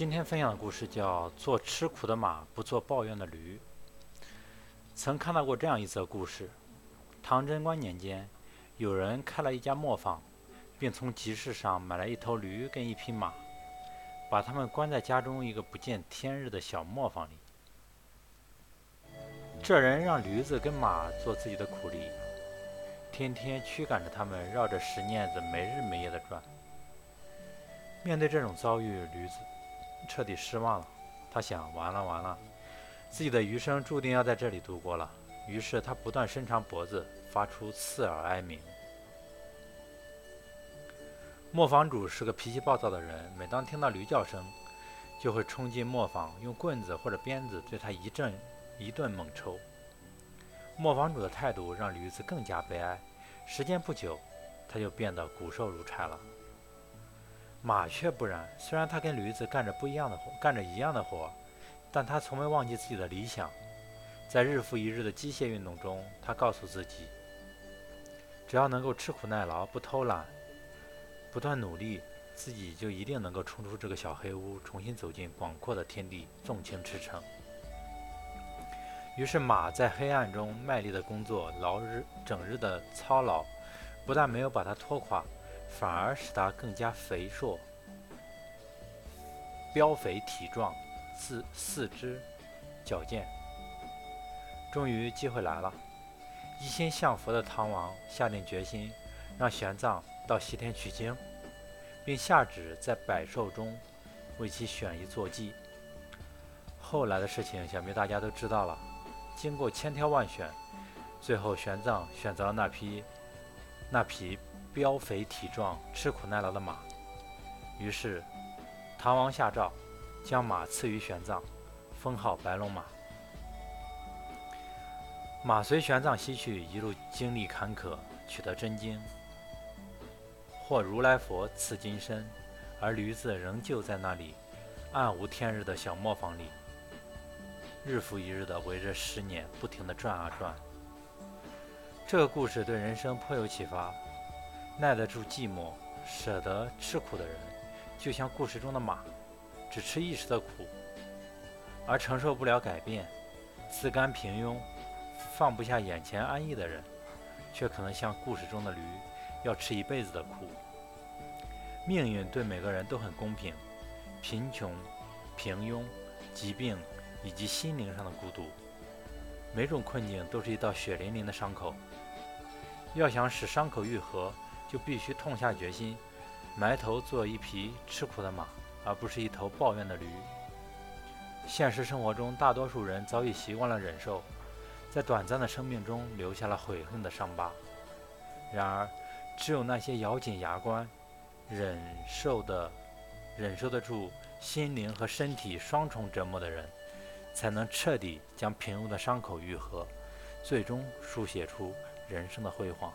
今天分享的故事叫《做吃苦的马，不做抱怨的驴》。曾看到过这样一则故事：唐贞观年间，有人开了一家磨坊，并从集市上买来一头驴跟一匹马，把他们关在家中一个不见天日的小磨坊里。这人让驴子跟马做自己的苦力，天天驱赶着他们绕着石碾子没日没夜地转。面对这种遭遇，驴子。彻底失望了，他想：完了完了，自己的余生注定要在这里度过了。于是他不断伸长脖子，发出刺耳哀鸣。磨坊主是个脾气暴躁的人，每当听到驴叫声，就会冲进磨坊，用棍子或者鞭子对他一阵一顿猛抽。磨坊主的态度让驴子更加悲哀。时间不久，他就变得骨瘦如柴了。马却不然，虽然他跟驴子干着不一样的活，干着一样的活，但他从未忘记自己的理想。在日复一日的机械运动中，他告诉自己，只要能够吃苦耐劳、不偷懒、不断努力，自己就一定能够冲出这个小黑屋，重新走进广阔的天地，纵情驰骋。于是，马在黑暗中卖力的工作，劳日整日的操劳，不但没有把他拖垮。反而使它更加肥硕、膘肥体壮，四四肢矫健。终于机会来了，一心向佛的唐王下定决心，让玄奘到西天取经，并下旨在百兽中为其选一坐骑。后来的事情，想必大家都知道了。经过千挑万选，最后玄奘选择了那匹那匹。膘肥体壮、吃苦耐劳的马。于是，唐王下诏，将马赐予玄奘，封号白龙马。马随玄奘西去，一路经历坎坷，取得真经，获如来佛赐金身，而驴子仍旧在那里暗无天日的小磨坊里，日复一日的围着石碾不停地转啊转。这个故事对人生颇有启发。耐得住寂寞、舍得吃苦的人，就像故事中的马，只吃一时的苦，而承受不了改变、自甘平庸、放不下眼前安逸的人，却可能像故事中的驴，要吃一辈子的苦。命运对每个人都很公平，贫穷、平庸、疾病以及心灵上的孤独，每种困境都是一道血淋淋的伤口。要想使伤口愈合，就必须痛下决心，埋头做一匹吃苦的马，而不是一头抱怨的驴。现实生活中，大多数人早已习惯了忍受，在短暂的生命中留下了悔恨的伤疤。然而，只有那些咬紧牙关，忍受的、忍受得住心灵和身体双重折磨的人，才能彻底将平庸的伤口愈合，最终书写出人生的辉煌。